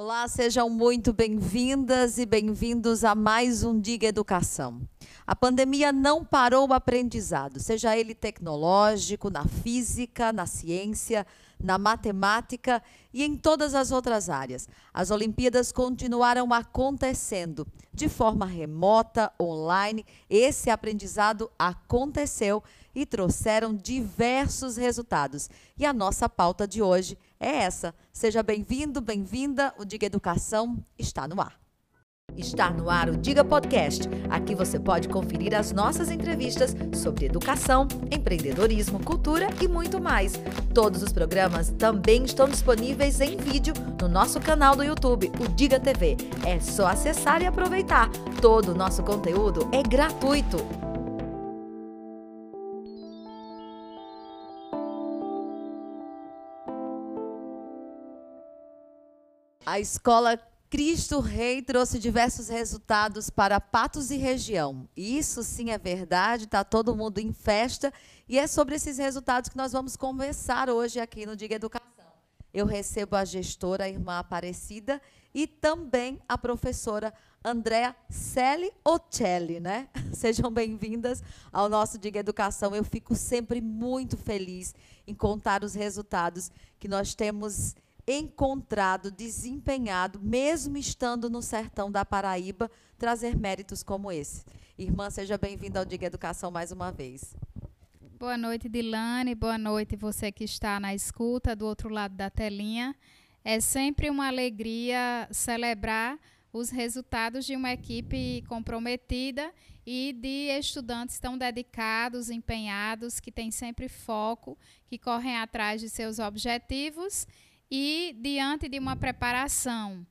Olá, sejam muito bem-vindas e bem-vindos a mais um Diga Educação. A pandemia não parou o aprendizado, seja ele tecnológico, na física, na ciência, na matemática e em todas as outras áreas. As Olimpíadas continuaram acontecendo de forma remota, online. Esse aprendizado aconteceu e trouxeram diversos resultados. E a nossa pauta de hoje é essa. Seja bem-vindo, bem-vinda. O Diga Educação está no ar. Está no ar o Diga Podcast. Aqui você pode conferir as nossas entrevistas sobre educação, empreendedorismo, cultura e muito mais. Todos os programas também estão disponíveis em vídeo no nosso canal do YouTube, o Diga TV. É só acessar e aproveitar. Todo o nosso conteúdo é gratuito. A escola Cristo Rei trouxe diversos resultados para Patos e região. Isso sim é verdade, está todo mundo em festa e é sobre esses resultados que nós vamos conversar hoje aqui no Diga Educação. Eu recebo a gestora, a irmã Aparecida, e também a professora Andréa Celi Ocelli, né? Sejam bem-vindas ao nosso Diga Educação. Eu fico sempre muito feliz em contar os resultados que nós temos encontrado, desempenhado, mesmo estando no sertão da Paraíba, trazer méritos como esse. Irmã, seja bem-vinda ao Diga Educação mais uma vez. Boa noite, Dilane. Boa noite, você que está na escuta do outro lado da telinha. É sempre uma alegria celebrar os resultados de uma equipe comprometida e de estudantes tão dedicados, empenhados, que têm sempre foco, que correm atrás de seus objetivos e diante de uma preparação,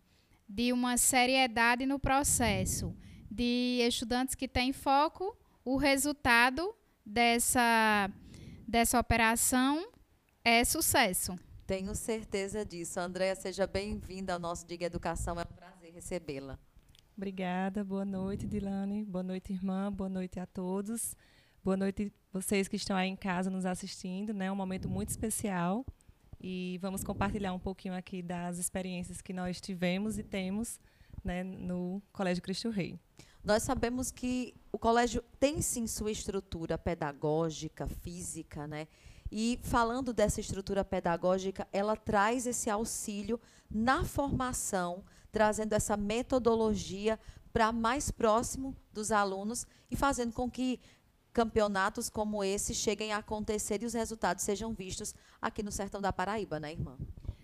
de uma seriedade no processo, de estudantes que têm foco, o resultado dessa, dessa operação é sucesso. Tenho certeza disso. Andréa, seja bem-vinda ao nosso Diga Educação. É um prazer recebê-la. Obrigada. Boa noite, Dilane. Boa noite, irmã. Boa noite a todos. Boa noite vocês que estão aí em casa nos assistindo. É né? um momento muito especial e vamos compartilhar um pouquinho aqui das experiências que nós tivemos e temos né, no Colégio Cristo Rei. Nós sabemos que o colégio tem sim sua estrutura pedagógica, física, né? E falando dessa estrutura pedagógica, ela traz esse auxílio na formação, trazendo essa metodologia para mais próximo dos alunos e fazendo com que campeonatos como esse cheguem a acontecer e os resultados sejam vistos aqui no sertão da Paraíba, né, irmã?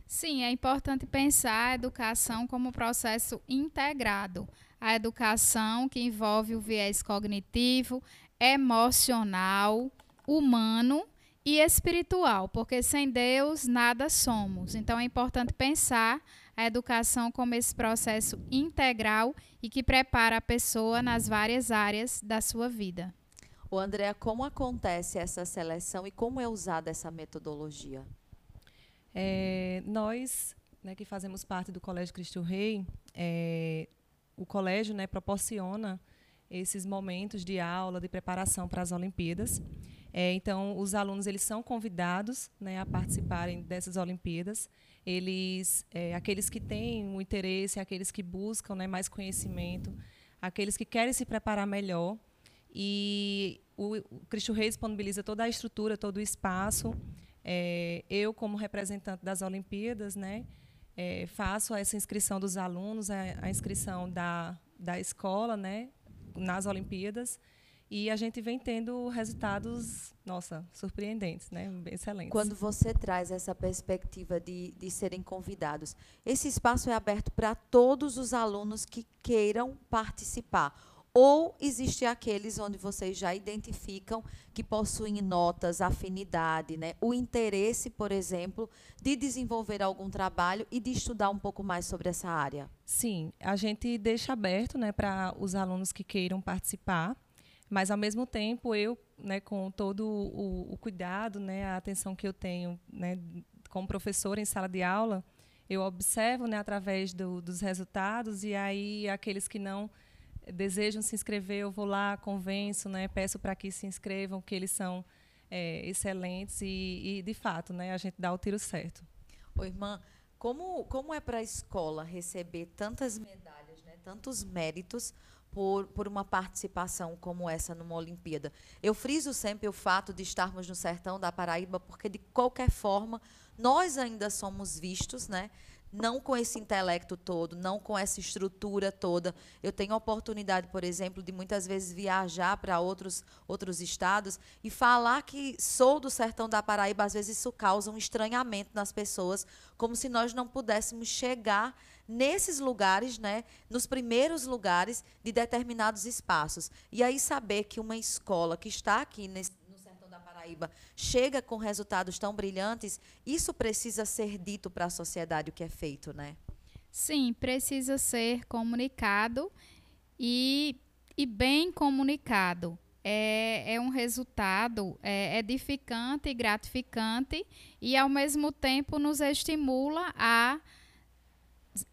Sim, é importante pensar a educação como processo integrado. A educação que envolve o viés cognitivo, emocional, humano e espiritual, porque sem Deus nada somos. Então é importante pensar a educação como esse processo integral e que prepara a pessoa nas várias áreas da sua vida. O André, como acontece essa seleção e como é usada essa metodologia? É, nós, né, que fazemos parte do Colégio Cristo Rei, é, o colégio né, proporciona esses momentos de aula, de preparação para as Olimpíadas. É, então, os alunos eles são convidados né, a participarem dessas Olimpíadas. Eles, é, aqueles que têm o interesse, aqueles que buscam né, mais conhecimento, aqueles que querem se preparar melhor. E o, o Cristo Rei disponibiliza toda a estrutura, todo o espaço. É, eu, como representante das Olimpíadas, né, é, faço essa inscrição dos alunos, a, a, inscrição da, da escola né, nas Olimpíadas. E a gente vem tendo resultados, nossa, surpreendentes, né? excelentes. Quando você traz essa perspectiva de, de serem convidados, esse espaço é aberto para todos os alunos que queiram participar ou existe aqueles onde vocês já identificam que possuem notas, afinidade, né? o interesse, por exemplo, de desenvolver algum trabalho e de estudar um pouco mais sobre essa área? Sim, a gente deixa aberto né, para os alunos que queiram participar, mas ao mesmo tempo eu, né, com todo o, o cuidado, né, a atenção que eu tenho né, como professora em sala de aula, eu observo né, através do, dos resultados e aí aqueles que não desejam se inscrever, eu vou lá, convenço, né, peço para que se inscrevam, que eles são é, excelentes e, e, de fato, né, a gente dá o tiro certo. Ô, irmã, Como, como é para a escola receber tantas medalhas, né, tantos méritos por, por uma participação como essa numa Olimpíada? Eu friso sempre o fato de estarmos no sertão da Paraíba, porque, de qualquer forma, nós ainda somos vistos, né? Não com esse intelecto todo, não com essa estrutura toda. Eu tenho a oportunidade, por exemplo, de muitas vezes viajar para outros, outros estados e falar que sou do sertão da Paraíba, às vezes isso causa um estranhamento nas pessoas, como se nós não pudéssemos chegar nesses lugares, né, nos primeiros lugares de determinados espaços. E aí saber que uma escola que está aqui nesse Paraíba chega com resultados tão brilhantes, isso precisa ser dito para a sociedade o que é feito, né? Sim, precisa ser comunicado e, e bem comunicado. É, é um resultado é, edificante e gratificante e, ao mesmo tempo, nos estimula a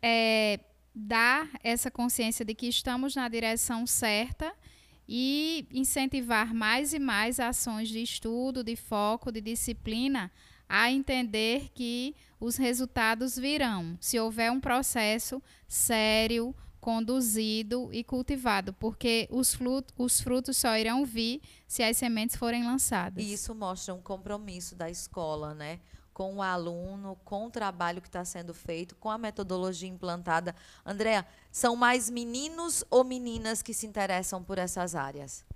é, dar essa consciência de que estamos na direção certa e incentivar mais e mais ações de estudo, de foco, de disciplina, a entender que os resultados virão se houver um processo sério, conduzido e cultivado, porque os frutos, os frutos só irão vir se as sementes forem lançadas. E isso mostra um compromisso da escola, né? Com o aluno, com o trabalho que está sendo feito, com a metodologia implantada. Andréa, são mais meninos ou meninas que se interessam por essas áreas?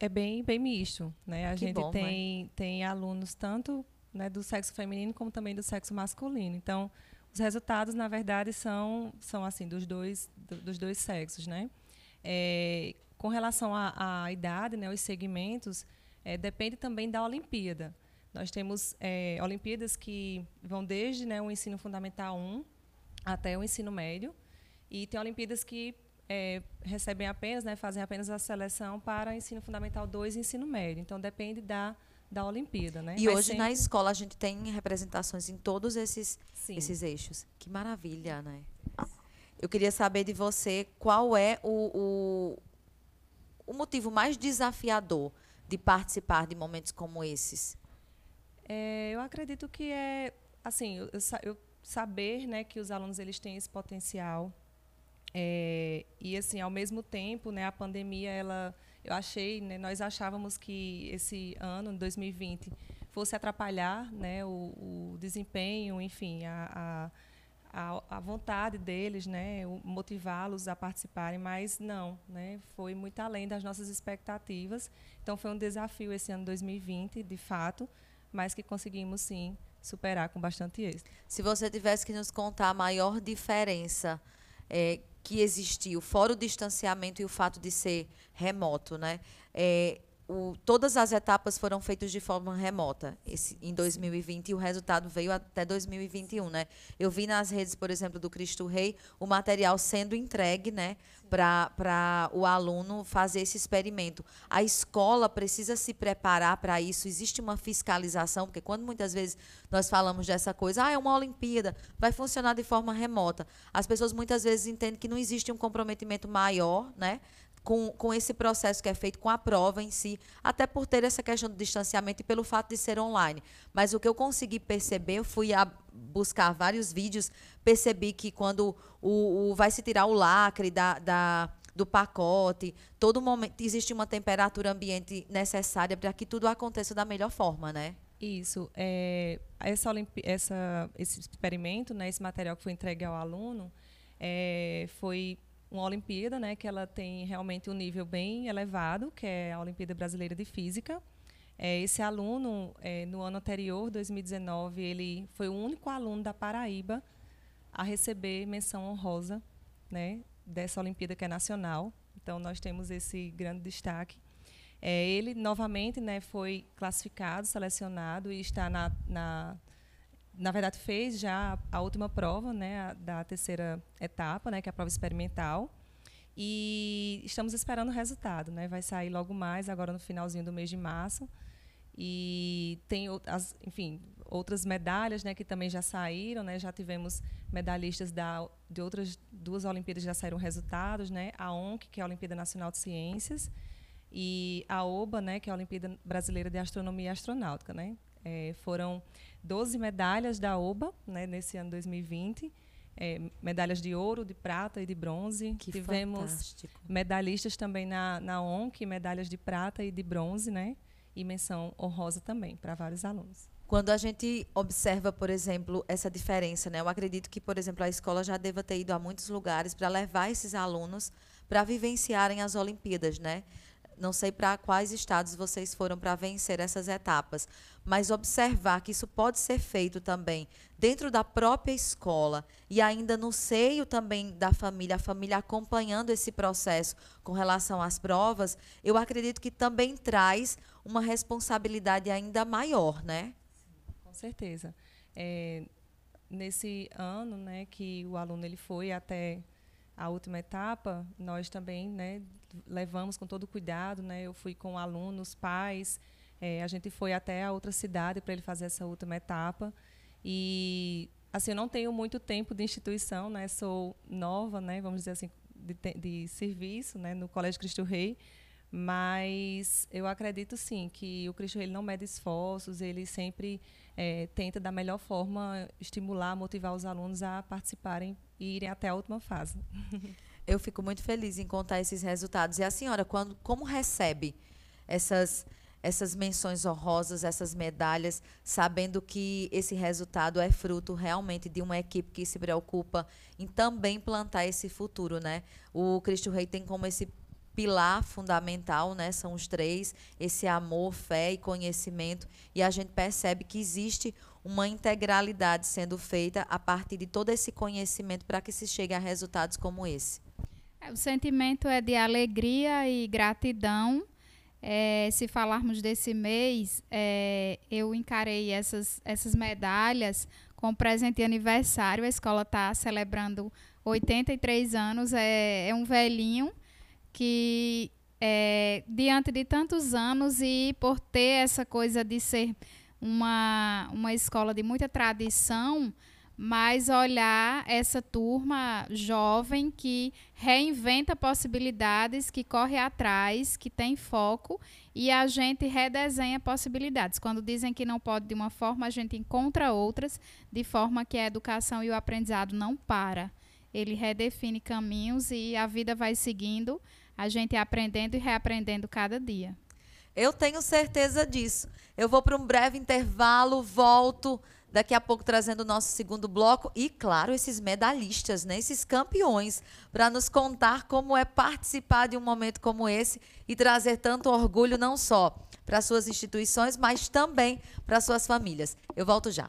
É bem, bem misto. Né? A que gente bom, tem, né? tem alunos tanto né, do sexo feminino como também do sexo masculino. Então, os resultados, na verdade, são, são assim dos dois, do, dos dois sexos. Né? É, com relação à, idade, né, os segmentos, é, depende também da Olimpíada. Nós temos é, Olimpíadas que vão desde né, o ensino fundamental 1 até o ensino médio. E tem Olimpíadas que é, recebem apenas, né, fazem apenas a seleção para ensino fundamental 2 e ensino médio. Então, depende da, da Olimpíada. Né? E Mas hoje, sempre... na escola, a gente tem representações em todos esses, esses eixos. Que maravilha, né? Eu queria saber de você qual é o, o, o motivo mais desafiador de participar de momentos como esses. É, eu acredito que é assim, eu, eu, saber, né, que os alunos eles têm esse potencial é, e assim, ao mesmo tempo, né, a pandemia ela, eu achei, né, nós achávamos que esse ano, 2020, fosse atrapalhar, né, o, o desempenho, enfim, a, a, a, vontade deles, né, motivá-los a participarem, mas não, né, foi muito além das nossas expectativas. Então foi um desafio esse ano 2020, de fato mas que conseguimos sim superar com bastante êxito. Se você tivesse que nos contar a maior diferença é, que existiu, fora o distanciamento e o fato de ser remoto, né? É, o, todas as etapas foram feitas de forma remota esse, em 2020 e o resultado veio até 2021, né? Eu vi nas redes, por exemplo, do Cristo Rei, o material sendo entregue, né, para o aluno fazer esse experimento. A escola precisa se preparar para isso. Existe uma fiscalização, porque quando muitas vezes nós falamos dessa coisa, ah, é uma Olimpíada, vai funcionar de forma remota. As pessoas muitas vezes entendem que não existe um comprometimento maior, né? Com, com esse processo que é feito com a prova em si, até por ter essa questão do distanciamento e pelo fato de ser online. Mas o que eu consegui perceber, eu fui a buscar vários vídeos, percebi que quando o, o vai se tirar o lacre da, da do pacote, todo momento existe uma temperatura ambiente necessária para que tudo aconteça da melhor forma, né? Isso. É, essa, essa, esse experimento, né, esse material que foi entregue ao aluno, é, foi uma Olimpíada, né, que ela tem realmente um nível bem elevado, que é a Olimpíada Brasileira de Física. É, esse aluno, é, no ano anterior, 2019, ele foi o único aluno da Paraíba a receber menção honrosa, né, dessa Olimpíada que é nacional. Então nós temos esse grande destaque. É, ele novamente, né, foi classificado, selecionado e está na, na na verdade, fez já a última prova né, da terceira etapa, né, que é a prova experimental. E estamos esperando o resultado. Né? Vai sair logo mais, agora no finalzinho do mês de março. E tem, as, enfim, outras medalhas né, que também já saíram. Né? Já tivemos medalhistas da, de outras duas Olimpíadas já saíram resultados. Né? A ONC, que é a Olimpíada Nacional de Ciências, e a OBA, né, que é a Olimpíada Brasileira de Astronomia e Astronáutica. Né? É, foram 12 medalhas da OBA né, nesse ano 2020. É, medalhas de ouro, de prata e de bronze. Que Tivemos fantástico. medalhistas também na, na ONC, medalhas de prata e de bronze, né? E menção honrosa também para vários alunos. Quando a gente observa, por exemplo, essa diferença, né? Eu acredito que, por exemplo, a escola já deva ter ido a muitos lugares para levar esses alunos para vivenciarem as Olimpíadas, né? Não sei para quais estados vocês foram para vencer essas etapas, mas observar que isso pode ser feito também dentro da própria escola e ainda no seio também da família, a família acompanhando esse processo com relação às provas, eu acredito que também traz uma responsabilidade ainda maior, né? Com certeza. É, nesse ano, né, que o aluno ele foi até a última etapa, nós também, né, levamos com todo cuidado, né? Eu fui com alunos, pais, é, a gente foi até a outra cidade para ele fazer essa última etapa e assim eu não tenho muito tempo de instituição, né? Sou nova, né? Vamos dizer assim de, de serviço, né? No Colégio Cristo Rei, mas eu acredito sim que o Cristo Rei não mede esforços, ele sempre é, tenta da melhor forma estimular, motivar os alunos a participarem e irem até a última fase. Eu fico muito feliz em contar esses resultados. E a senhora, quando, como recebe essas, essas menções honrosas, essas medalhas, sabendo que esse resultado é fruto realmente de uma equipe que se preocupa em também plantar esse futuro, né? O Cristo Rei tem como esse pilar fundamental, né? São os três: esse amor, fé e conhecimento. E a gente percebe que existe uma integralidade sendo feita a partir de todo esse conhecimento para que se chegue a resultados como esse. É, o sentimento é de alegria e gratidão. É, se falarmos desse mês, é, eu encarei essas, essas medalhas com presente de aniversário. A escola está celebrando 83 anos, é, é um velhinho que, é, diante de tantos anos e por ter essa coisa de ser uma, uma escola de muita tradição, mas olhar essa turma jovem que reinventa possibilidades, que corre atrás, que tem foco e a gente redesenha possibilidades. Quando dizem que não pode de uma forma, a gente encontra outras, de forma que a educação e o aprendizado não para. Ele redefine caminhos e a vida vai seguindo, a gente aprendendo e reaprendendo cada dia. Eu tenho certeza disso. Eu vou para um breve intervalo, volto daqui a pouco trazendo o nosso segundo bloco e, claro, esses medalhistas, né, esses campeões, para nos contar como é participar de um momento como esse e trazer tanto orgulho não só para suas instituições, mas também para suas famílias. Eu volto já.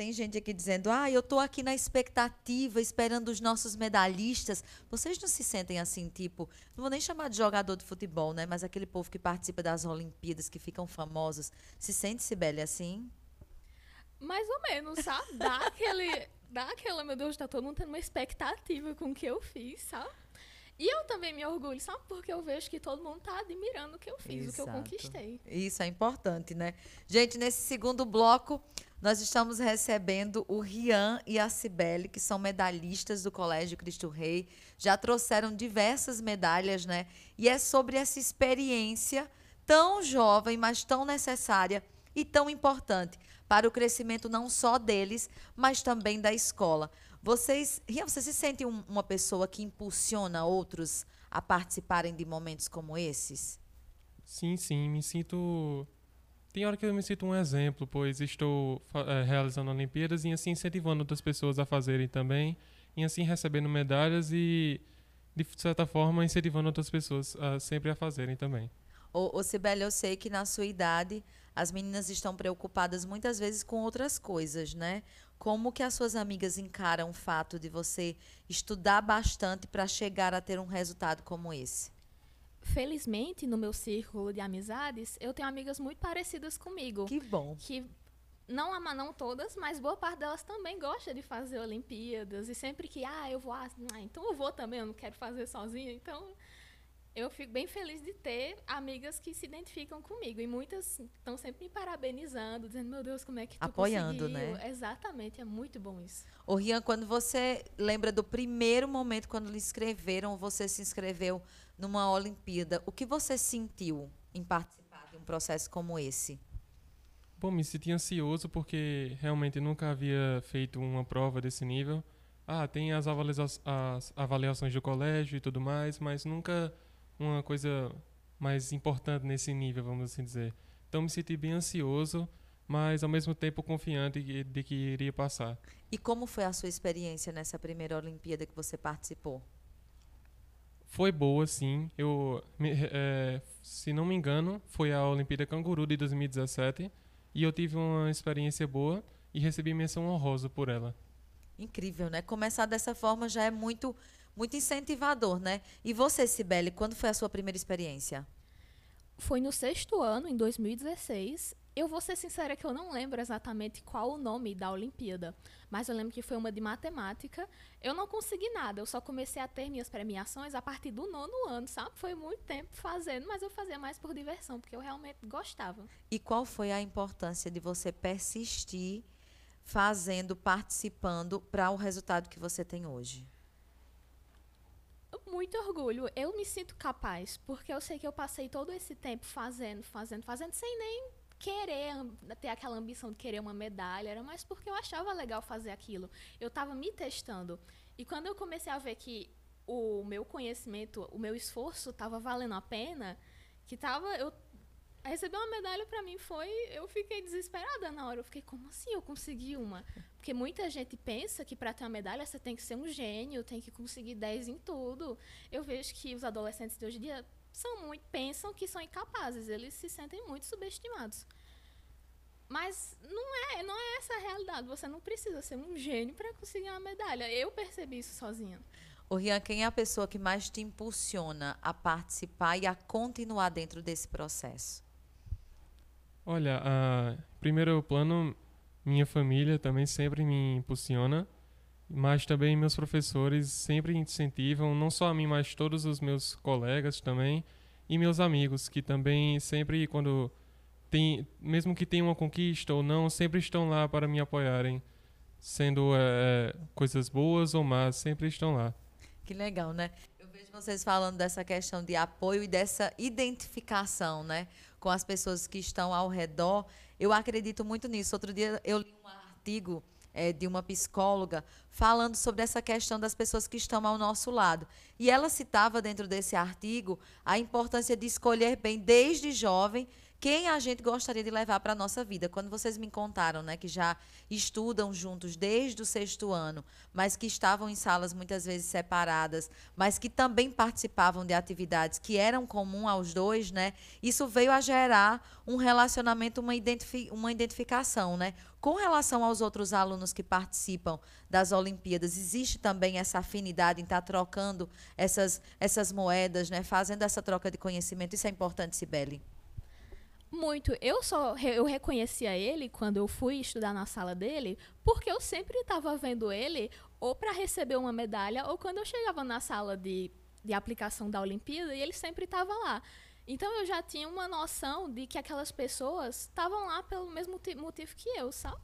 Tem gente aqui dizendo: ah, eu estou aqui na expectativa, esperando os nossos medalhistas. Vocês não se sentem assim, tipo, não vou nem chamar de jogador de futebol, né? Mas aquele povo que participa das Olimpíadas, que ficam famosos. Se sente, Sibeli, assim? Mais ou menos, sabe? Dá aquele. Dá aquela, meu Deus, tá todo mundo tendo uma expectativa com o que eu fiz, sabe? E eu também me orgulho, sabe? Porque eu vejo que todo mundo está admirando o que eu fiz, Exato. o que eu conquistei. Isso é importante, né? Gente, nesse segundo bloco, nós estamos recebendo o Rian e a Cibele, que são medalhistas do Colégio Cristo Rei. Já trouxeram diversas medalhas, né? E é sobre essa experiência tão jovem, mas tão necessária e tão importante para o crescimento não só deles, mas também da escola. Vocês, Rian, você se sente um, uma pessoa que impulsiona outros a participarem de momentos como esses? Sim, sim, me sinto tem hora que eu me sinto um exemplo, pois estou é, realizando Olimpíadas e assim incentivando outras pessoas a fazerem também, e assim recebendo medalhas e, de certa forma, incentivando outras pessoas a, sempre a fazerem também. Ô, ô Cibele, eu sei que na sua idade as meninas estão preocupadas muitas vezes com outras coisas, né? Como que as suas amigas encaram o fato de você estudar bastante para chegar a ter um resultado como esse? felizmente, no meu círculo de amizades, eu tenho amigas muito parecidas comigo. Que bom. Que não ama não todas, mas boa parte delas também gosta de fazer Olimpíadas. E sempre que, ah, eu vou, ah, então eu vou também, eu não quero fazer sozinha. Então, eu fico bem feliz de ter amigas que se identificam comigo. E muitas estão sempre me parabenizando, dizendo, meu Deus, como é que tu Apoiando, conseguiu? né? Exatamente, é muito bom isso. Ô, Rian, quando você lembra do primeiro momento quando lhe inscreveram, você se inscreveu numa Olimpíada, o que você sentiu em participar de um processo como esse? Bom, me senti ansioso porque realmente nunca havia feito uma prova desse nível. Ah, tem as, avalia as avaliações do colégio e tudo mais, mas nunca uma coisa mais importante nesse nível, vamos assim dizer. Então me senti bem ansioso, mas ao mesmo tempo confiante de, que iria passar. E como foi a sua experiência nessa primeira Olimpíada que você participou? Foi boa, sim. Eu, é, se não me engano, foi a Olimpíada Canguru de 2017 e eu tive uma experiência boa e recebi menção honrosa por ela. Incrível, né? Começar dessa forma já é muito, muito incentivador, né? E você, Sibeli, quando foi a sua primeira experiência? Foi no sexto ano, em 2016. Eu vou ser sincera que eu não lembro exatamente qual o nome da Olimpíada, mas eu lembro que foi uma de matemática. Eu não consegui nada, eu só comecei a ter minhas premiações a partir do nono ano, sabe? Foi muito tempo fazendo, mas eu fazia mais por diversão, porque eu realmente gostava. E qual foi a importância de você persistir fazendo, participando para o resultado que você tem hoje? Muito orgulho. Eu me sinto capaz, porque eu sei que eu passei todo esse tempo fazendo, fazendo, fazendo, sem nem querer ter aquela ambição de querer uma medalha, era mais porque eu achava legal fazer aquilo. Eu estava me testando. E quando eu comecei a ver que o meu conhecimento, o meu esforço estava valendo a pena, que tava eu receber uma medalha para mim foi eu fiquei desesperada na hora. Eu fiquei como assim eu consegui uma? Porque muita gente pensa que para ter uma medalha você tem que ser um gênio tem que conseguir 10 em tudo. Eu vejo que os adolescentes de hoje em dia são muito pensam que são incapazes. Eles se sentem muito subestimados. Mas não é não é essa a realidade. Você não precisa ser um gênio para conseguir uma medalha. Eu percebi isso sozinha. O Rian, quem é a pessoa que mais te impulsiona a participar e a continuar dentro desse processo? Olha, a primeiro plano, minha família também sempre me impulsiona, mas também meus professores sempre incentivam, não só a mim, mas todos os meus colegas também e meus amigos, que também sempre quando tem, mesmo que tenham uma conquista ou não, sempre estão lá para me apoiarem, sendo é, coisas boas ou más, sempre estão lá. Que legal, né? Eu vejo vocês falando dessa questão de apoio e dessa identificação, né? Com as pessoas que estão ao redor. Eu acredito muito nisso. Outro dia eu li um artigo é, de uma psicóloga falando sobre essa questão das pessoas que estão ao nosso lado. E ela citava dentro desse artigo a importância de escolher bem desde jovem quem a gente gostaria de levar para a nossa vida. Quando vocês me contaram né, que já estudam juntos desde o sexto ano, mas que estavam em salas muitas vezes separadas, mas que também participavam de atividades que eram comum aos dois, né, isso veio a gerar um relacionamento, uma, identifi uma identificação. Né? Com relação aos outros alunos que participam das Olimpíadas, existe também essa afinidade em estar trocando essas, essas moedas, né, fazendo essa troca de conhecimento. Isso é importante, Sibeli. Muito. Eu só eu reconhecia ele quando eu fui estudar na sala dele, porque eu sempre estava vendo ele ou para receber uma medalha ou quando eu chegava na sala de, de aplicação da Olimpíada e ele sempre estava lá. Então eu já tinha uma noção de que aquelas pessoas estavam lá pelo mesmo motivo que eu, sabe?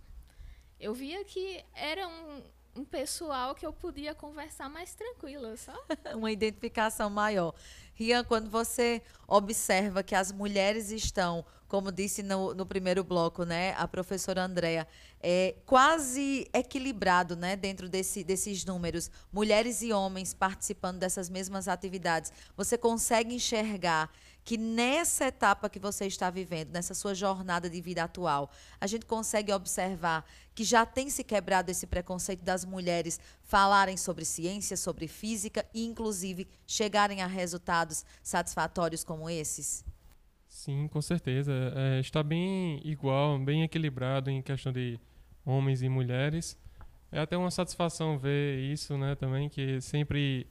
Eu via que era um, um pessoal que eu podia conversar mais tranquila, sabe? uma identificação maior. Rian, quando você observa que as mulheres estão, como disse no, no primeiro bloco, né, a professora Andréa, é quase equilibrado, né, dentro desse, desses números, mulheres e homens participando dessas mesmas atividades, você consegue enxergar que nessa etapa que você está vivendo, nessa sua jornada de vida atual, a gente consegue observar que já tem se quebrado esse preconceito das mulheres falarem sobre ciência, sobre física e, inclusive, chegarem a resultados satisfatórios como esses? Sim, com certeza. É, está bem igual, bem equilibrado em questão de homens e mulheres. É até uma satisfação ver isso, né, também, que sempre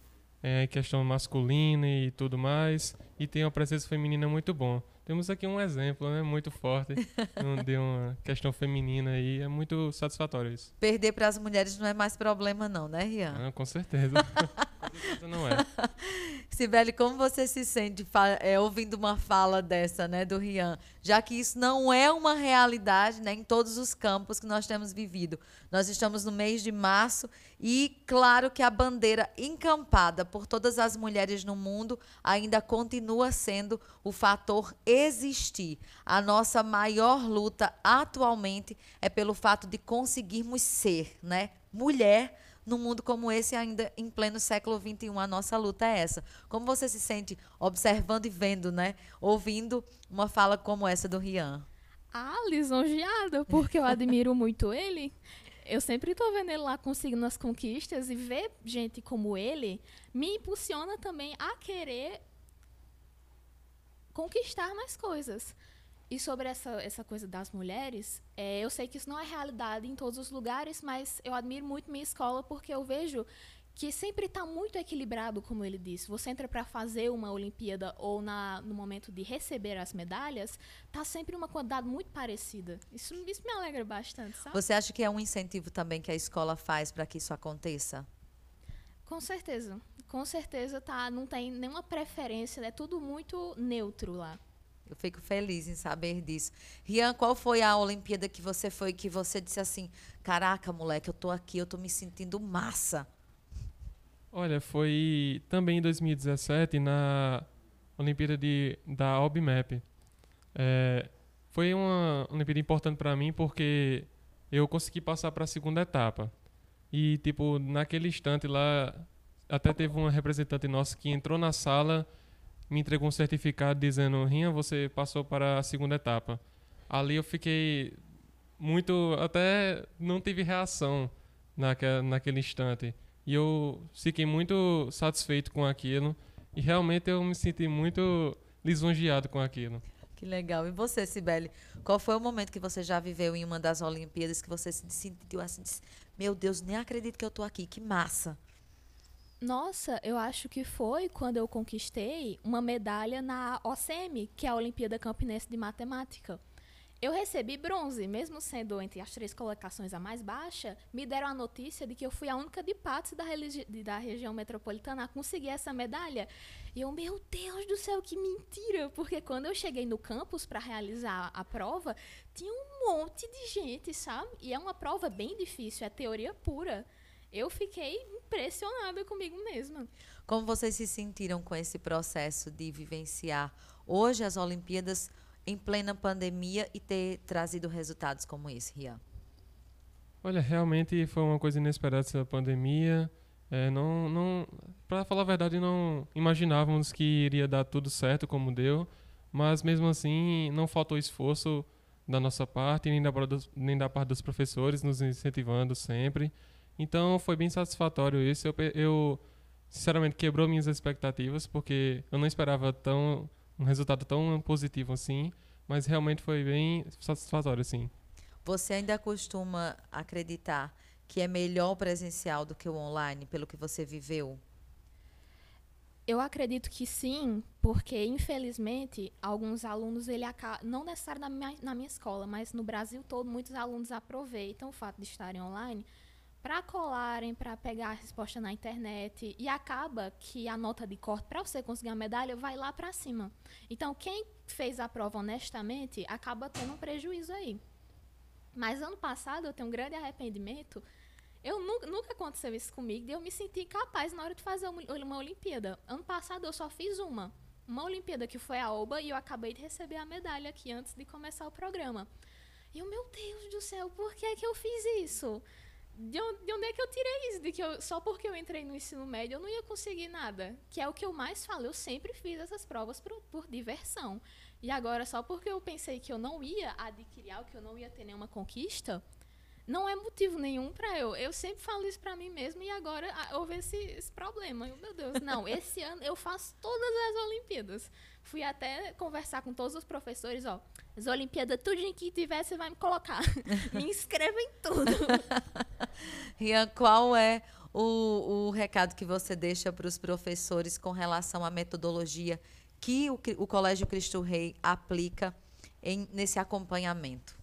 é questão masculina e tudo mais, e tem uma presença feminina muito bom. Temos aqui um exemplo, né, muito forte de uma questão feminina aí, é muito satisfatório isso. Perder para as mulheres não é mais problema não, né, Rian? Ah, com certeza. certeza não é. Sibeli, como você se sente é, ouvindo uma fala dessa, né, do Rian? Já que isso não é uma realidade, né, em todos os campos que nós temos vivido. Nós estamos no mês de março e, claro, que a bandeira encampada por todas as mulheres no mundo ainda continua sendo o fator existir. A nossa maior luta atualmente é pelo fato de conseguirmos ser, né, mulher num mundo como esse, ainda em pleno século XXI, a nossa luta é essa. Como você se sente observando e vendo, né? Ouvindo uma fala como essa do Rian? Ah, lisonjeada, porque eu admiro muito ele. Eu sempre estou vendo ele lá conseguindo as conquistas e ver gente como ele me impulsiona também a querer conquistar mais coisas. E sobre essa, essa coisa das mulheres, é, eu sei que isso não é realidade em todos os lugares, mas eu admiro muito minha escola porque eu vejo que sempre está muito equilibrado, como ele disse. Você entra para fazer uma Olimpíada ou na, no momento de receber as medalhas, está sempre uma quantidade muito parecida. Isso, isso me alegra bastante, sabe? Você acha que é um incentivo também que a escola faz para que isso aconteça? Com certeza. Com certeza tá, não tem nenhuma preferência, é tudo muito neutro lá. Eu fico feliz em saber disso. Rian, qual foi a Olimpíada que você foi que você disse assim: "Caraca, moleque, eu tô aqui, eu tô me sentindo massa"? Olha, foi também em 2017 na Olimpíada de da OBMAP. É, foi uma Olimpíada importante para mim porque eu consegui passar para a segunda etapa. E tipo, naquele instante lá até teve uma representante nossa que entrou na sala me entregou um certificado dizendo: Rinha, você passou para a segunda etapa. Ali eu fiquei muito. Até não tive reação naquele, naquele instante. E eu fiquei muito satisfeito com aquilo. E realmente eu me senti muito lisonjeado com aquilo. Que legal. E você, Sibeli? Qual foi o momento que você já viveu em uma das Olimpíadas que você se sentiu assim? Meu Deus, nem acredito que eu estou aqui. Que massa. Nossa, eu acho que foi quando eu conquistei uma medalha na OCM, que é a Olimpíada Campinense de Matemática. Eu recebi bronze, mesmo sendo entre as três colocações a mais baixa, me deram a notícia de que eu fui a única de Patos da, da região metropolitana a conseguir essa medalha. E eu, meu Deus do céu, que mentira! Porque quando eu cheguei no campus para realizar a prova, tinha um monte de gente, sabe? E é uma prova bem difícil, é teoria pura eu fiquei impressionada comigo mesma. Como vocês se sentiram com esse processo de vivenciar hoje as Olimpíadas em plena pandemia e ter trazido resultados como esse, Rian? Olha, realmente foi uma coisa inesperada essa pandemia. É, não, não, para falar a verdade, não imaginávamos que iria dar tudo certo como deu, mas mesmo assim não faltou esforço da nossa parte nem da, nem da parte dos professores nos incentivando sempre. Então foi bem satisfatório isso. Eu, eu sinceramente quebrou minhas expectativas porque eu não esperava tão um resultado tão positivo assim, mas realmente foi bem satisfatório sim. Você ainda costuma acreditar que é melhor o presencial do que o online, pelo que você viveu? Eu acredito que sim, porque infelizmente alguns alunos ele não necessariamente na minha, na minha escola, mas no Brasil todo muitos alunos aproveitam o fato de estarem online para colarem, para pegar a resposta na internet e acaba que a nota de corte para você conseguir a medalha vai lá para cima. Então, quem fez a prova honestamente acaba tendo um prejuízo aí. Mas ano passado eu tenho um grande arrependimento. Eu nunca, nunca aconteceu isso comigo eu me senti incapaz na hora de fazer uma Olimpíada. Ano passado eu só fiz uma. Uma Olimpíada que foi a OBA e eu acabei de receber a medalha aqui antes de começar o programa. E eu, meu Deus do céu, por que é que eu fiz isso? De onde, de onde, é que eu tirei isso? De que eu, só porque eu entrei no ensino médio eu não ia conseguir nada. Que é o que eu mais falo. Eu sempre fiz essas provas por, por diversão. E agora, só porque eu pensei que eu não ia adquirir algo, que eu não ia ter nenhuma conquista, não é motivo nenhum para eu. Eu sempre falo isso para mim mesma e agora ah, houve esse, esse problema. Eu, meu Deus, não, esse ano eu faço todas as Olimpíadas. Fui até conversar com todos os professores, ó. As Olimpíadas, tudo em que tiver, você vai me colocar. me inscreva em tudo. Rian, qual é o, o recado que você deixa para os professores com relação à metodologia que o, o Colégio Cristo Rei aplica em, nesse acompanhamento?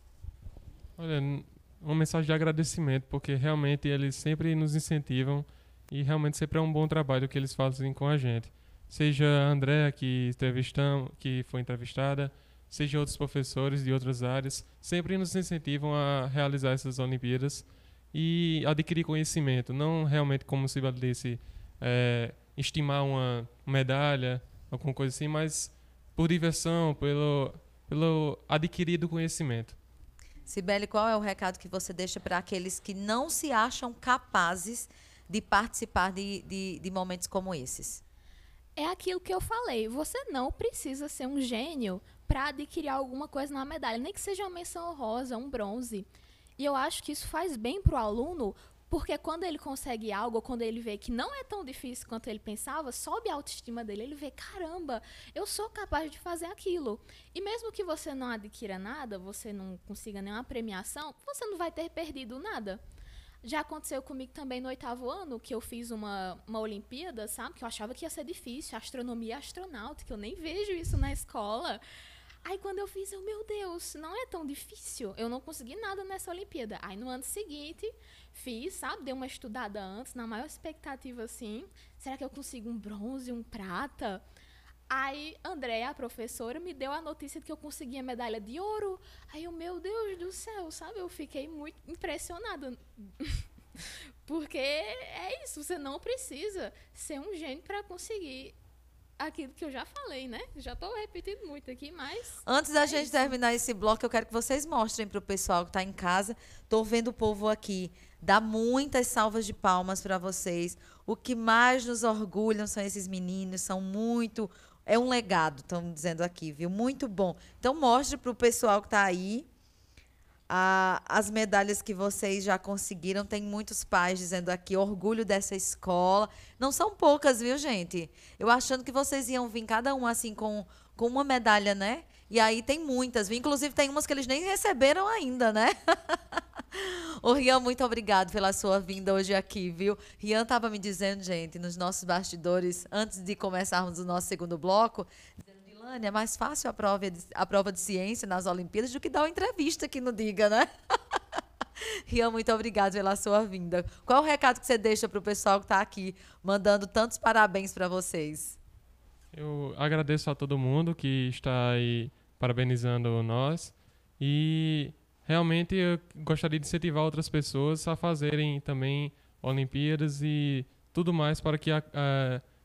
Olha, uma mensagem de agradecimento, porque realmente eles sempre nos incentivam e realmente sempre é um bom trabalho que eles fazem com a gente. seja a Andréa que entrevistamos, que foi entrevistada, seja outros professores de outras áreas, sempre nos incentivam a realizar essas Olimpíadas e adquirir conhecimento, não realmente como se disse é, estimar uma medalha, alguma coisa assim, mas por diversão, pelo, pelo adquirido conhecimento. Sibeli, qual é o recado que você deixa para aqueles que não se acham capazes de participar de, de, de momentos como esses? É aquilo que eu falei. Você não precisa ser um gênio para adquirir alguma coisa na medalha, nem que seja uma menção rosa, um bronze. E eu acho que isso faz bem para o aluno, porque quando ele consegue algo, quando ele vê que não é tão difícil quanto ele pensava, sobe a autoestima dele. Ele vê, caramba, eu sou capaz de fazer aquilo. E mesmo que você não adquira nada, você não consiga nenhuma premiação, você não vai ter perdido nada. Já aconteceu comigo também no oitavo ano, que eu fiz uma, uma Olimpíada, sabe? Que eu achava que ia ser difícil, astronomia astronáutica, eu nem vejo isso na escola. Aí quando eu fiz, eu, meu Deus, não é tão difícil. Eu não consegui nada nessa Olimpíada. Aí no ano seguinte, fiz, sabe? Dei uma estudada antes, na maior expectativa assim. Será que eu consigo um bronze, um prata? Aí Andréa, a professora, me deu a notícia de que eu conseguia medalha de ouro. Aí eu, meu Deus do céu, sabe? Eu fiquei muito impressionada. Porque é isso, você não precisa ser um gênio para conseguir aquilo que eu já falei, né? Já estou repetindo muito aqui, mas. Antes da é gente isso. terminar esse bloco, eu quero que vocês mostrem para o pessoal que está em casa. Estou vendo o povo aqui. Dá muitas salvas de palmas para vocês. O que mais nos orgulham são esses meninos, são muito. É um legado, estão dizendo aqui, viu? Muito bom. Então, mostre para o pessoal que está aí a, as medalhas que vocês já conseguiram. Tem muitos pais dizendo aqui, orgulho dessa escola. Não são poucas, viu, gente? Eu achando que vocês iam vir cada um assim com, com uma medalha, né? E aí tem muitas? Inclusive tem umas que eles nem receberam ainda, né? Ô, Rian, muito obrigado pela sua vinda hoje aqui, viu? Rian estava me dizendo, gente, nos nossos bastidores, antes de começarmos o nosso segundo bloco, Dani, é mais fácil a prova, de, a prova de ciência nas Olimpíadas do que dar uma entrevista aqui no Diga, né? Rian, muito obrigada pela sua vinda. Qual o recado que você deixa para o pessoal que está aqui, mandando tantos parabéns para vocês? Eu agradeço a todo mundo que está aí parabenizando nós e realmente eu gostaria de incentivar outras pessoas a fazerem também Olimpíadas e tudo mais para que,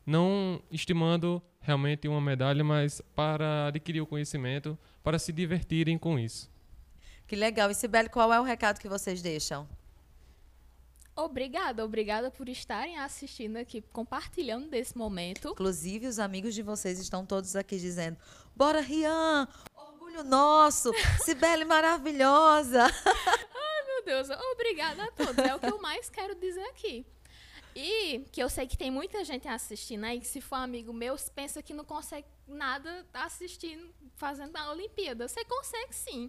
não estimando realmente uma medalha, mas para adquirir o conhecimento, para se divertirem com isso. Que legal. E Sibeli, qual é o recado que vocês deixam? Obrigada, obrigada por estarem assistindo aqui, compartilhando desse momento. Inclusive, os amigos de vocês estão todos aqui dizendo: Bora, Rian! Orgulho nosso! Sibeli maravilhosa! Ai, meu Deus, obrigada a todos. É o que eu mais quero dizer aqui. E que eu sei que tem muita gente assistindo aí, que se for amigo meu, pensa que não consegue nada assistindo, fazendo a Olimpíada. Você consegue sim.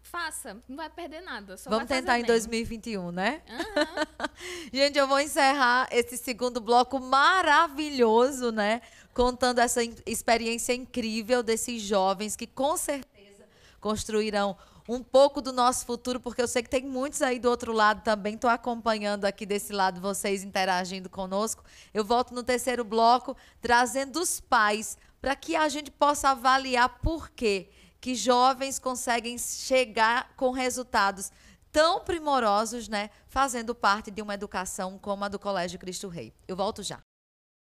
Faça, não vai perder nada. Vamos tentar em 2021, né? Uhum. gente, eu vou encerrar esse segundo bloco maravilhoso, né? Contando essa experiência incrível desses jovens que com certeza construirão um pouco do nosso futuro, porque eu sei que tem muitos aí do outro lado também. Estou acompanhando aqui desse lado vocês interagindo conosco. Eu volto no terceiro bloco trazendo os pais para que a gente possa avaliar por quê que jovens conseguem chegar com resultados tão primorosos, né, fazendo parte de uma educação como a do Colégio Cristo Rei. Eu volto já.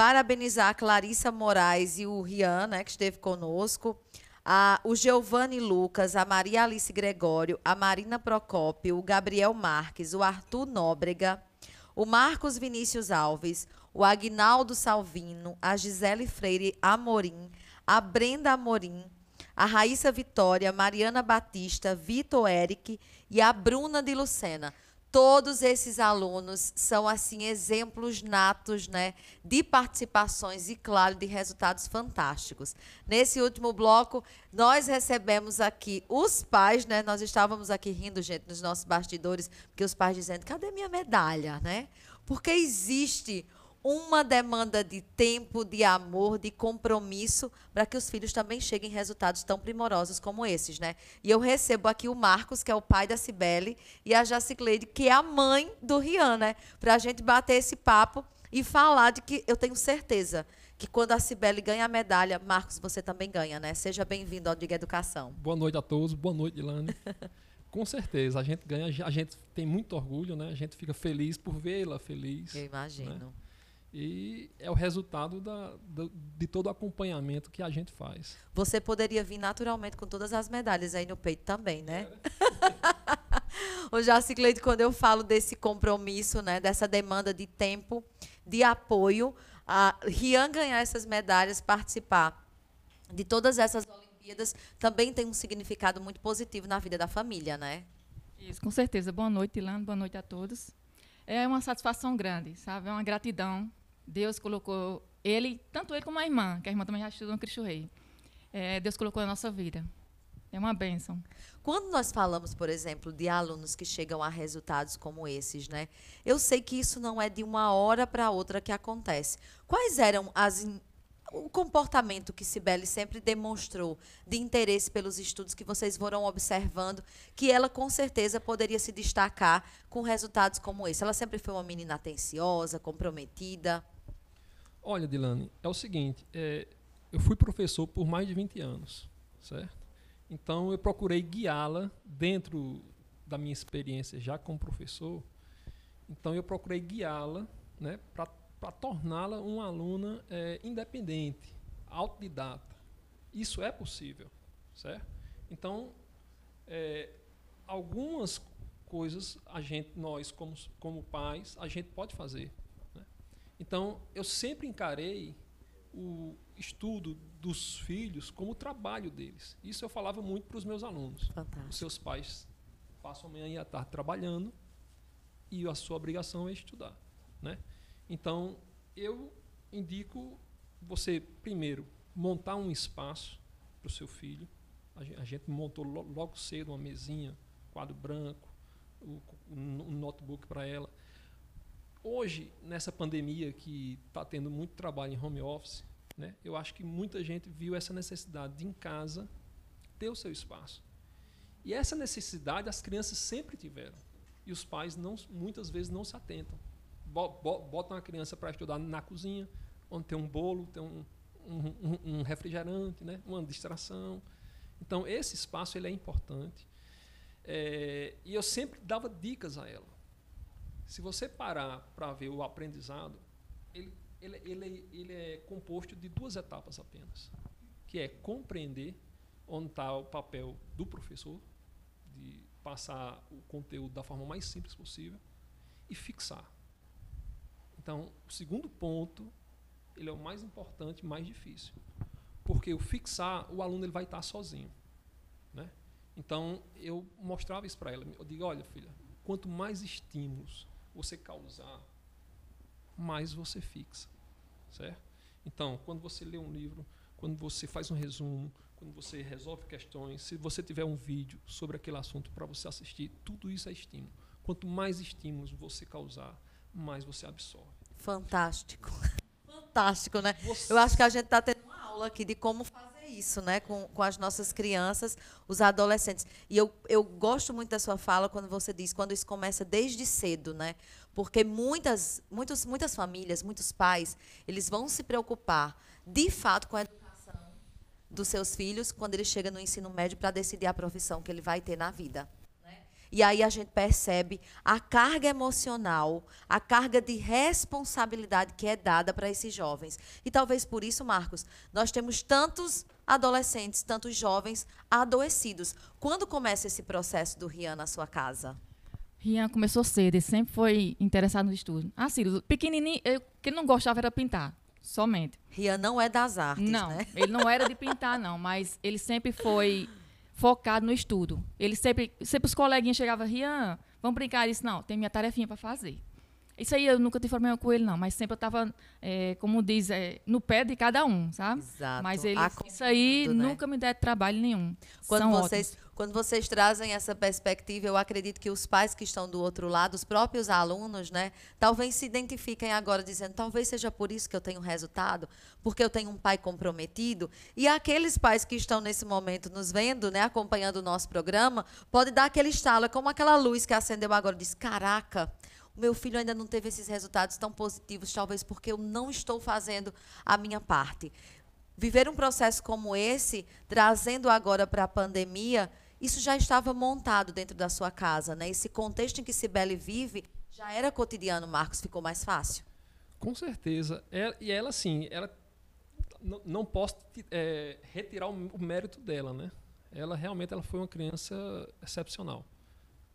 parabenizar a Clarissa Moraes e o Rian, né, que esteve conosco, a, o Giovanni Lucas, a Maria Alice Gregório, a Marina Procópio, o Gabriel Marques, o Arthur Nóbrega, o Marcos Vinícius Alves, o Agnaldo Salvino, a Gisele Freire Amorim, a Brenda Amorim, a Raíssa Vitória, Mariana Batista, Vitor Eric e a Bruna de Lucena Todos esses alunos são assim exemplos natos, né, de participações e claro, de resultados fantásticos. Nesse último bloco, nós recebemos aqui os pais, né? Nós estávamos aqui rindo, gente, nos nossos bastidores, porque os pais dizendo: "Cadê minha medalha?", né? Porque existe uma demanda de tempo, de amor, de compromisso, para que os filhos também cheguem a resultados tão primorosos como esses, né? E eu recebo aqui o Marcos, que é o pai da Cibele, e a Jacicleide, que é a mãe do Rian, né? Para a gente bater esse papo e falar de que eu tenho certeza que quando a Cibele ganha a medalha, Marcos, você também ganha, né? Seja bem-vindo ao Diga Educação. Boa noite a todos, boa noite, Ilane. Com certeza, a gente ganha, a gente tem muito orgulho, né? A gente fica feliz por vê-la feliz. Eu imagino. Né? E é o resultado da, da, de todo o acompanhamento que a gente faz. Você poderia vir naturalmente com todas as medalhas aí no peito também, né? o Jacicleide, quando eu falo desse compromisso, né, dessa demanda de tempo, de apoio, a Rian ganhar essas medalhas, participar de todas essas Olimpíadas, também tem um significado muito positivo na vida da família, né? Isso, com certeza. Boa noite, Ilana, boa noite a todos. É uma satisfação grande, sabe? É uma gratidão Deus colocou ele, tanto ele como a irmã, que a irmã também já estudou no Cristo Rei. É, Deus colocou na nossa vida. É uma bênção. Quando nós falamos, por exemplo, de alunos que chegam a resultados como esses, né? Eu sei que isso não é de uma hora para outra que acontece. Quais eram as o comportamento que Cibele sempre demonstrou de interesse pelos estudos que vocês foram observando, que ela com certeza poderia se destacar com resultados como esse? Ela sempre foi uma menina atenciosa, comprometida. Olha, Dilane, é o seguinte, é, eu fui professor por mais de 20 anos, certo? Então eu procurei guiá-la dentro da minha experiência já como professor. Então eu procurei guiá-la, né, para torná-la uma aluna é, independente, autodidata. Isso é possível, certo? Então é, algumas coisas a gente, nós como como pais, a gente pode fazer. Então, eu sempre encarei o estudo dos filhos como o trabalho deles. Isso eu falava muito para os meus alunos. Fantástico. Os seus pais passam a manhã e a tarde trabalhando e a sua obrigação é estudar. Né? Então, eu indico você, primeiro, montar um espaço para o seu filho. A gente montou logo cedo uma mesinha, quadro branco, um notebook para ela Hoje, nessa pandemia que está tendo muito trabalho em home office, né, eu acho que muita gente viu essa necessidade de, em casa, ter o seu espaço. E essa necessidade as crianças sempre tiveram. E os pais não, muitas vezes não se atentam. Botam a criança para estudar na cozinha, onde tem um bolo, tem um, um, um refrigerante, né, uma distração. Então, esse espaço ele é importante. É, e eu sempre dava dicas a ela. Se você parar para ver o aprendizado, ele, ele, ele, ele é composto de duas etapas apenas, que é compreender onde está o papel do professor, de passar o conteúdo da forma mais simples possível, e fixar. Então, o segundo ponto, ele é o mais importante, mais difícil, porque o fixar, o aluno ele vai estar sozinho, né? Então, eu mostrava isso para ela. Eu digo, olha, filha, quanto mais estímulos você causar, mais você fixa, certo? Então, quando você lê um livro, quando você faz um resumo, quando você resolve questões, se você tiver um vídeo sobre aquele assunto para você assistir, tudo isso é estímulo. Quanto mais estímulos você causar, mais você absorve. Fantástico. Fantástico, né? Você... Eu acho que a gente está tendo uma aula aqui de como fazer isso, né, com, com as nossas crianças, os adolescentes. E eu, eu gosto muito da sua fala quando você diz quando isso começa desde cedo, né? Porque muitas, muitos, muitas famílias, muitos pais, eles vão se preocupar, de fato, com a educação dos seus filhos quando ele chega no ensino médio para decidir a profissão que ele vai ter na vida. E aí a gente percebe a carga emocional, a carga de responsabilidade que é dada para esses jovens. E talvez por isso, Marcos, nós temos tantos adolescentes, tantos jovens adoecidos. Quando começa esse processo do Rian na sua casa? Rian começou cedo, ele sempre foi interessado no estudo. Ah, Ciro, pequenininho, o que ele não gostava era pintar, somente. Rian não é das artes, não, né? ele não era de pintar, não, mas ele sempre foi focado no estudo. Ele sempre, sempre os coleguinhas chegavam, Rian, vamos brincar. Ele disse, não, tem minha tarefinha para fazer. Isso aí eu nunca tive problema com ele, não, mas sempre eu estava, é, como diz, é, no pé de cada um, sabe? Exato. Mas ele, isso aí né? nunca me der trabalho nenhum. Quando São vocês, quando vocês trazem essa perspectiva, eu acredito que os pais que estão do outro lado, os próprios alunos, né, talvez se identifiquem agora dizendo, talvez seja por isso que eu tenho resultado, porque eu tenho um pai comprometido. E aqueles pais que estão nesse momento nos vendo, né, acompanhando o nosso programa, pode dar aquele estalo, é como aquela luz que acendeu agora, diz: "Caraca, o meu filho ainda não teve esses resultados tão positivos, talvez porque eu não estou fazendo a minha parte." Viver um processo como esse, trazendo agora para a pandemia, isso já estava montado dentro da sua casa, né? Esse contexto em que Sibeli vive já era cotidiano, Marcos, ficou mais fácil. Com certeza. É- e ela, assim, ela não, não posso é, retirar o, o mérito dela, né? Ela realmente ela foi uma criança excepcional.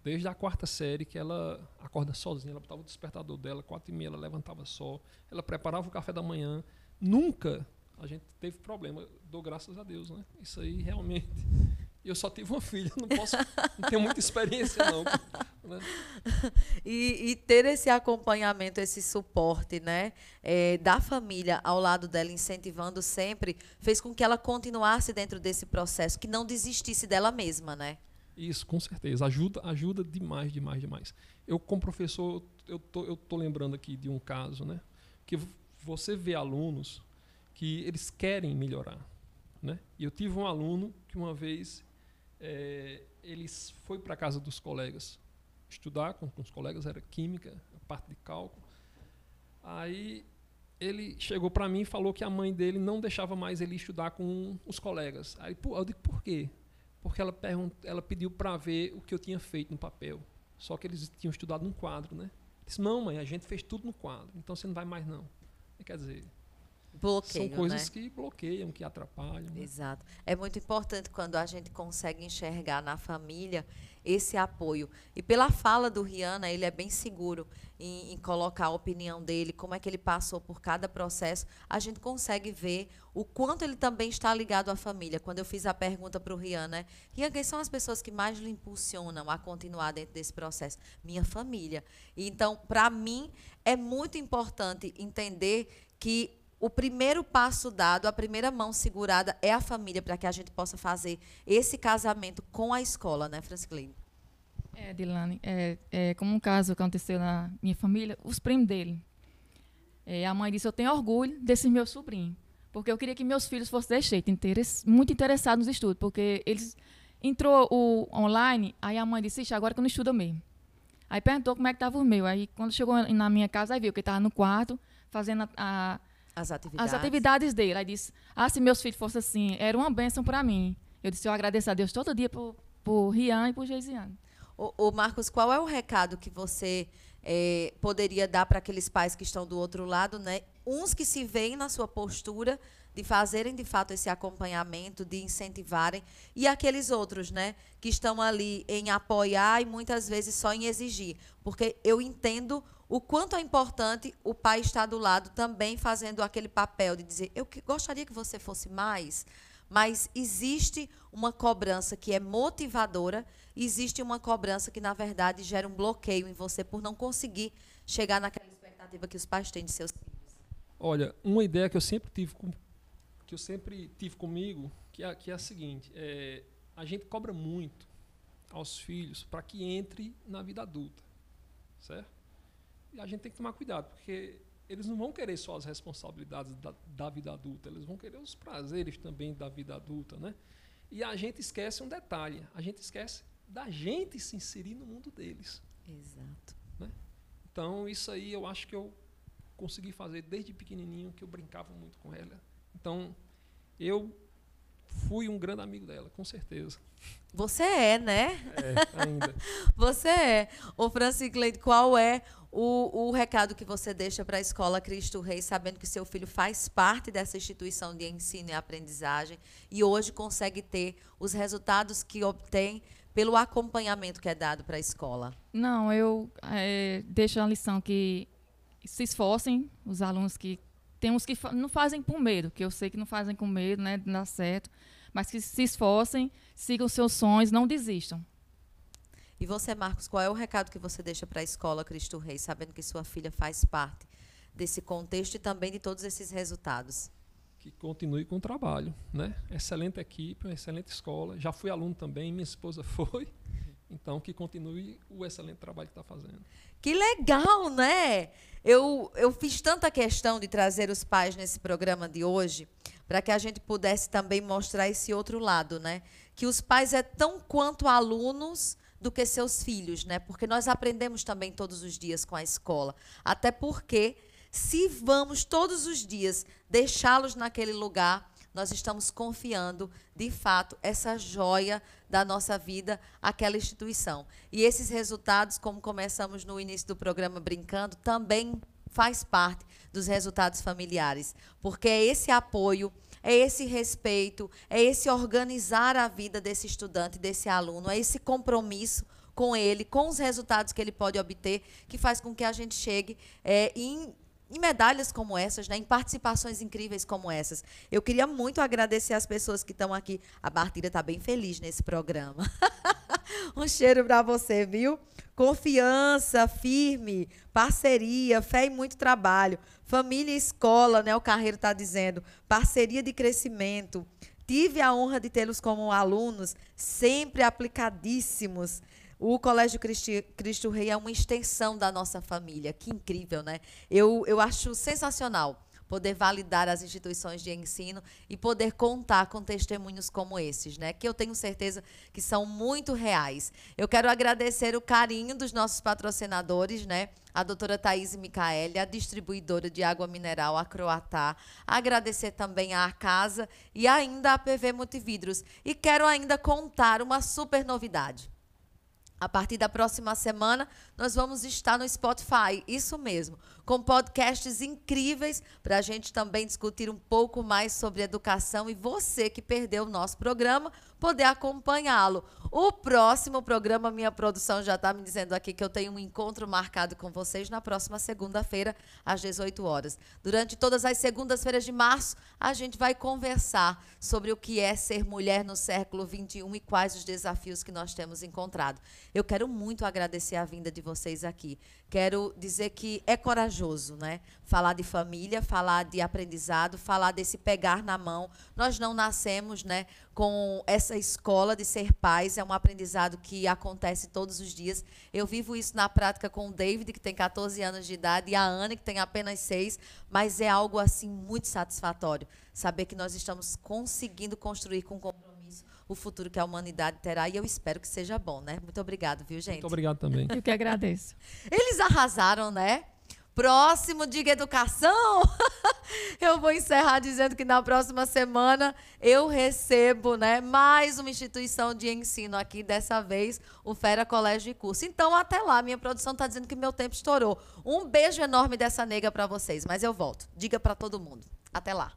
Desde a quarta série que ela acorda sozinha, ela botava o despertador dela, quatro e meia ela levantava só, ela preparava o café da manhã. Nunca a gente teve problema, dou graças a Deus, né? Isso aí realmente. Eu só tive uma filha, não posso, não tenho muita experiência não. né? E, e ter esse acompanhamento, esse suporte, né, eh, da família ao lado dela, incentivando sempre, fez com que ela continuasse dentro desse processo, que não desistisse dela mesma, né? Isso, com certeza. Ajuda, ajuda demais, demais, demais. Eu, como professor, eu tô, eu tô lembrando aqui de um caso, né? Que você vê alunos que eles querem melhorar, né? E eu tive um aluno que uma vez eh, ele foi para casa dos colegas estudar com, com os colegas, era química, parte de cálculo. Aí ele chegou para mim e falou que a mãe dele não deixava mais ele estudar com os colegas. Aí eu digo, por quê? Porque ela, ela pediu para ver o que eu tinha feito no papel. Só que eles tinham estudado num quadro, né? Disse, não, mãe, a gente fez tudo no quadro, então você não vai mais não. Quer dizer, Bloqueio, são coisas né? que bloqueiam, que atrapalham. né? Exato. É muito importante quando a gente consegue enxergar na família esse apoio. E pela fala do Rihanna, ele é bem seguro em, em colocar a opinião dele, como é que ele passou por cada processo. A gente consegue ver o quanto ele também está ligado à família. Quando eu fiz a pergunta para o Rihanna, né? Rihanna, quem são as pessoas que mais lhe impulsionam a continuar dentro desse processo? Minha família. E então, para mim, é muito importante entender que o primeiro passo dado, a primeira mão segurada é a família para que a gente possa fazer esse casamento com a escola, né, Francilene? É, Dilane, é, é, como um caso que aconteceu na minha família, os primos dele. É, a mãe disse, eu tenho orgulho desses meus sobrinhos, porque eu queria que meus filhos fossem desse jeito, interes- muito interessados nos estudos, porque eles entrou o online, aí a mãe disse, "Ixi, agora que eu não estudo mesmo. Aí perguntou como é que estava o meu, aí quando chegou na minha casa, aí viu que estava no quarto, fazendo a- a, As atividades. as atividades dele. Aí disse: Ah, se meus filhos fossem assim, era uma bênção para mim. Eu disse: Eu agradeço a Deus todo dia por, por Rian e por Geisiane. O, Marcos, qual é o recado que você eh, poderia dar para aqueles pais que estão do outro lado, né? Uns que se veem na sua postura de fazerem de fato esse acompanhamento, de incentivarem, e aqueles outros, né, que estão ali em apoiar e muitas vezes só em exigir, porque eu entendo o quanto é importante o pai estar do lado também fazendo aquele papel de dizer, eu gostaria que você fosse mais, mas existe uma cobrança que é motivadora, existe uma cobrança que, na verdade, gera um bloqueio em você por não conseguir chegar naquela expectativa que os pais têm de seus filhos. Olha, uma ideia que eu sempre tive com, que eu sempre tive comigo, que é, que é a seguinte, é, a gente cobra muito aos filhos para que entre na vida adulta, certo? E a gente tem que tomar cuidado, porque eles não vão querer só as responsabilidades da, da vida adulta, eles vão querer os prazeres também da vida adulta, né? E a gente esquece um detalhe, a gente esquece da gente se inserir no mundo deles. Exato. Então, isso aí eu acho que eu consegui fazer desde pequenininho, que eu brincava muito com ela. Então, eu fui um grande amigo dela, com certeza. Você é, né? É, ainda. Você é. Ô, Francicleide, qual é o, o recado que você deixa para a Escola Cristo Rei, sabendo que seu filho faz parte dessa instituição de ensino e aprendizagem e hoje consegue ter os resultados que obtém pelo acompanhamento que é dado para a escola? Não, eu é, deixo a lição que se esforcem, os alunos que. Tem uns que fa- não fazem com medo, que eu sei que não fazem com medo, né? Não dá certo. mas que se esforcem, sigam seus sonhos, não desistam. E você, Marcos, qual é o recado que você deixa para a escola Cristo Rei, sabendo que sua filha faz parte desse contexto e também de todos esses resultados? Que continue com o trabalho, né? Excelente equipe, uma excelente escola. Já fui aluno também, minha esposa foi. Então, que continue o excelente trabalho que está fazendo. Que legal, né? Eu, eu fiz tanta questão de trazer os pais nesse programa de hoje para que a gente pudesse também mostrar esse outro lado, né? Que os pais é tão quanto alunos do que seus filhos, né? Porque nós aprendemos também todos os dias com a escola. Até porque se vamos todos os dias deixá-los naquele lugar, nós estamos confiando, de fato, essa joia da nossa vida àquela instituição. E esses resultados, como começamos no início do programa brincando, também faz parte dos resultados familiares, porque é esse apoio, é esse respeito, é esse organizar a vida desse estudante, desse aluno, é esse compromisso com ele, com os resultados que ele pode obter, que faz com que a gente chegue é, em em medalhas como essas, né, em participações incríveis como essas. Eu queria muito agradecer as pessoas que estão aqui. A Bartilha está bem feliz nesse programa. um cheiro para você, viu? Confiança, firme, parceria, fé e muito trabalho. Família e escola, né? O Carreiro está dizendo. Parceria de crescimento. Tive a honra de tê-los como alunos, sempre aplicadíssimos. O Colégio Cristo, Cristo Rei é uma extensão da nossa família. Que incrível, né? Eu, eu acho sensacional poder validar as instituições de ensino e poder contar com testemunhos como esses, né? Que eu tenho certeza que são muito reais. Eu quero agradecer o carinho dos nossos patrocinadores, né? A doutora Thaís Micaeli, a distribuidora de água mineral, a Croatá. Agradecer também à Casa e ainda a PV Multividros. E quero ainda contar uma super novidade. A partir da próxima semana, nós vamos estar no Spotify, isso mesmo, com podcasts incríveis para a gente também discutir um pouco mais sobre educação e você que perdeu o nosso programa poder acompanhá-lo. O próximo programa, minha produção já está me dizendo aqui que eu tenho um encontro marcado com vocês na próxima segunda-feira, às 18 horas. Durante todas as segundas-feiras de março, a gente vai conversar sobre o que é ser mulher no século XXI e quais os desafios que nós temos encontrado. Eu quero muito agradecer a vinda de vocês aqui. Quero dizer que é corajoso, né? Falar de família, falar de aprendizado, falar desse pegar na mão. Nós não nascemos, né, com essa escola de ser pais, é um aprendizado que acontece todos os dias. Eu vivo isso na prática com o David, que tem 14 anos de idade, e a Anne, que tem apenas 6, mas é algo assim muito satisfatório saber que nós estamos conseguindo construir com o futuro que a humanidade terá e eu espero que seja bom, né? Muito obrigado, viu, gente? Muito obrigado também. Eu que agradeço. Eles arrasaram, né? Próximo Diga Educação. eu vou encerrar dizendo que na próxima semana eu recebo, né, mais uma instituição de ensino aqui, dessa vez o Fera Colégio e Curso. Então, até lá, minha produção está dizendo que meu tempo estourou. Um beijo enorme dessa nega para vocês, mas eu volto. Diga para todo mundo. Até lá.